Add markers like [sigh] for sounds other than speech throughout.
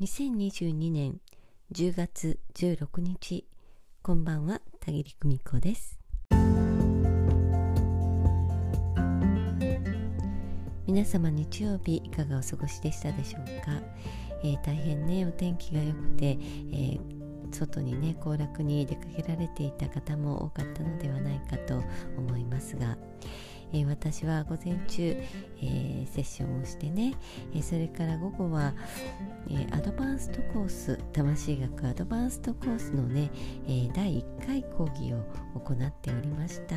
2022年10月16日。こんばんは田切久美子です。皆様日曜日いかがお過ごしでしたでしょうか、えー、大変ねお天気が良くて、えー、外にね行楽に出かけられていた方も多かったのではないかと思いますが、えー、私は午前中、えー、セッションをしてね、え、それから午後は、えアドバンストコース魂学アドバンストコースのね、え第1回講義を行っておりました、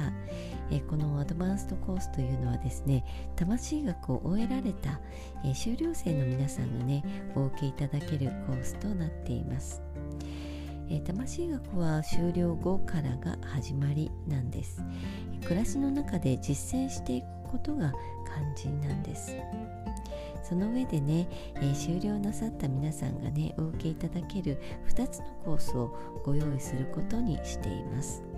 えこのアドバンストコースというのはですね魂学を終えられた、え修了生の皆さんがねお受けいただけるコースとなっています。えー、魂学は終了後からが始まりなんです。暮らしの中で実践していくことが肝心なんです。その上でね、えー、終了なさった皆さんがねお受けいただける2つのコースをご用意することにしています。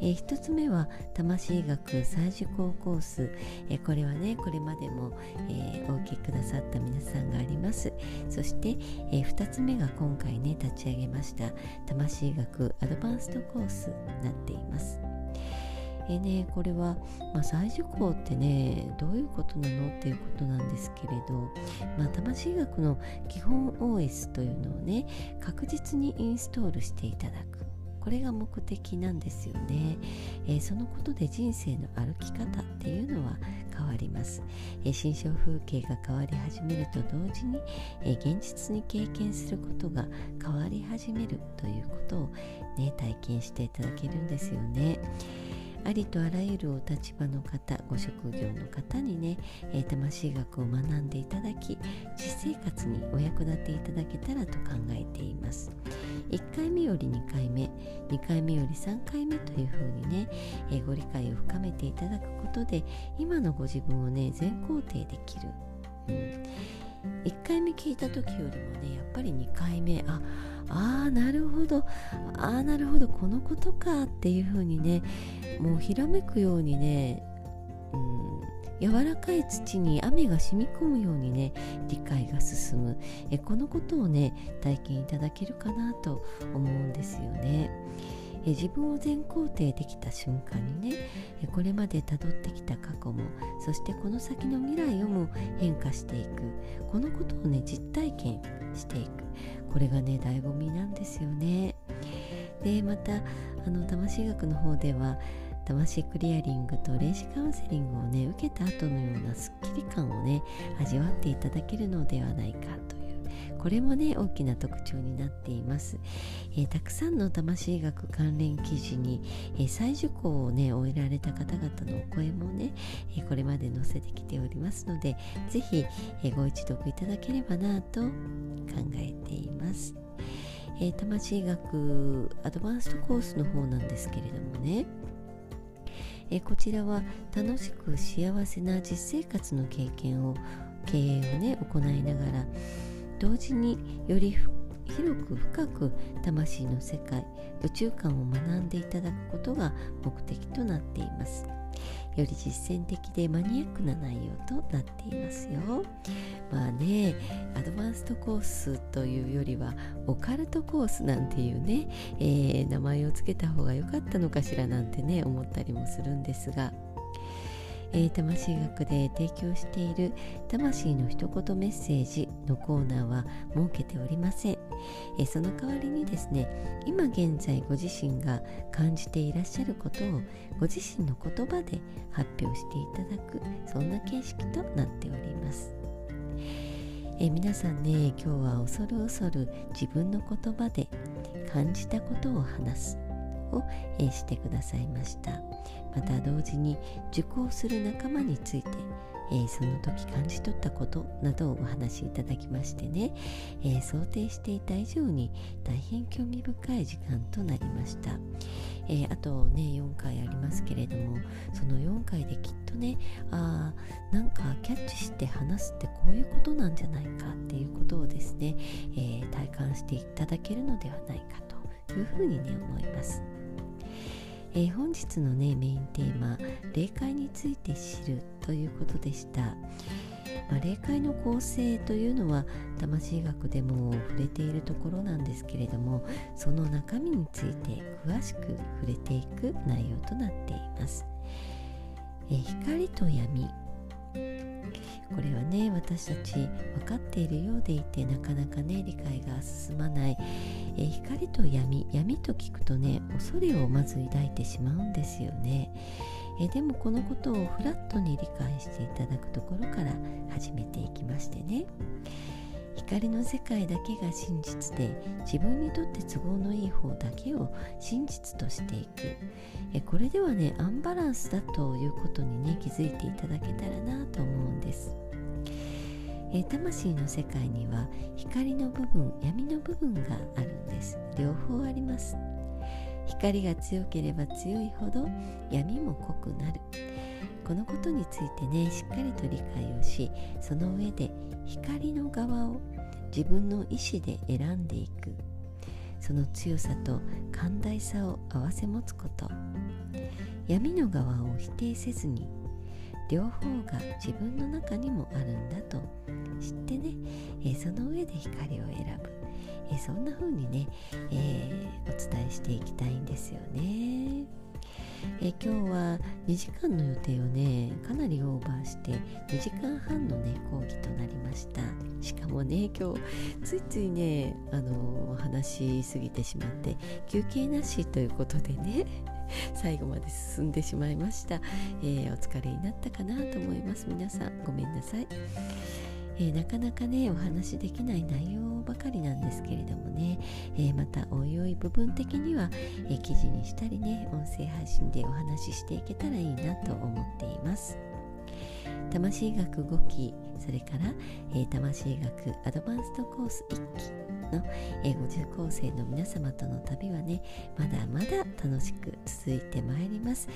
えー、1つ目は魂学再受講コース、えー、これはねこれまでも、えー、お受けくださった皆さんがあります。そして、えー、2つ目が今回ね立ち上げました魂学アドバンストコースになっています。えーね、これは、まあ、再受講ってねどういうことなのっていうことなんですけれど、まあ、魂学の基本 OS というのをね確実にインストールしていただく。これが目的なんですよね、えー、そのことで人生の歩き方っていうのは変わります、えー、心象風景が変わり始めると同時に、えー、現実に経験することが変わり始めるということをね体験していただけるんですよね。ありとあらゆるお立場の方ご職業の方にね、えー、魂学を学んでいただき実生活にお役立ていただけたらと考えています。1回目より2回目2回目より3回目というふうにね、えー、ご理解を深めていただくことで今のご自分をね全肯定できる、うん、1回目聞いた時よりもねやっぱり2回目あああなるほど。ああなるほど。このことかっていうふうにねもうひらめくようにね、うん、柔らかい土に雨が染み込むようにね理解が進む。えこのことをね体験いただけるかなと思うんですよね。え自分を全肯定できた瞬間にねえこれまでたどってきた過去もそしてこの先の未来をも変化していく。このことをね実体験していく。これがね醍醐味なんですよね。でまたあの魂学の方では魂クリアリングと霊視カウンセリングをね受けた後のようなすっきり感をね味わっていただけるのではないかとこれもね大きな特徴になっています、えー、たくさんの魂学関連記事に、えー、再受講をね終えられた方々のお声もね、えー、これまで載せてきておりますのでぜひ、えご一読いただければなと考えています。えー、魂学アドバンストコースの方なんですけれどもね、え、こちらは楽しく幸せな実生活の経験を経営をね行いながら同時により広く深く魂の世界宇宙観を学んでいただくことが目的となっています。より実践的でマニアックな内容となっていますよ。まあね、アドバンストコースというよりはオカルトコースなんていうね、えー、名前を付けた方が良かったのかしらなんてね思ったりもするんですが。えー、魂学で提供している魂の一言メッセージのコーナーは設けておりません、えー、その代わりにですね今現在ご自身が感じていらっしゃることをご自身の言葉で発表していただくそんな形式となっております。え、皆さんね今日は恐る恐る自分の言葉で感じたことを話す。を、えー、してくださいました。また同時に受講する仲間について、えー、その時感じ取ったことなどをお話しいただきましてね、えー、想定していた以上に大変興味深い時間となりました、えー、あとね4回ありますけれどもその4回できっとねあなんかキャッチして話すってこういうことなんじゃないかっていうことをですね、え体感していただけるのではないかというふうにね思います。えー、本日のねメインテーマ霊界について知るということでした、まあ、霊界の構成というのは魂学でも触れているところなんですけれどもその中身について詳しく触れていく内容となっています。え光と闇これはね私たち分かっているようでいてなかなかね理解が進まない、え光と闇闇と聞くとね恐れをまず抱いてしまうんですよね。えでもこのことをフラットに理解していただくところから始めていきましてね光の世界だけが真実で自分にとって都合のいい方だけを真実としていく。えこれではねアンバランスだということにね気づいていただけたらなと思うんです。え魂の世界には光の部分闇の部分があるんです。両方あります。光が強ければ強いほど闇も濃くなる。このことについてねしっかりと理解をしその上で光の側を自分の意思で選んでいく。その強さと寛大さを併せ持つこと。闇の側を否定せずに両方が自分の中にもあるんだと知ってね、えその上で光を選ぶ、えそんな風にね、えー、お伝えしていきたいんですよね。え今日は2時間の予定をねかなりオーバーして2時間半のね講義となりました。しかもね今日ついついねあの話しすぎてしまって休憩なしということでね [laughs] 最後まで進んでしまいました、えー、お疲れになったかなと思います。皆さんごめんなさい、えー、なかなかねお話しできない内容ばかりなんですけれどもね、えー、またおいおい部分的には、え記事にしたりね音声配信でお話ししていけたらいいなと思っています。魂学5期それから、え魂学アドバンストコース1期の、えご受講生の皆様との旅はねまだまだ楽しく続いてまいります、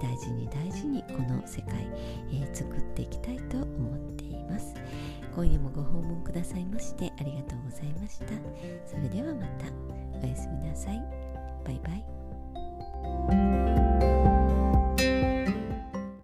大事に大事にこの世界、えー、作っていき今夜もご訪問くださいましてありがとうございました。それではまた。おやすみなさい。バイバイ。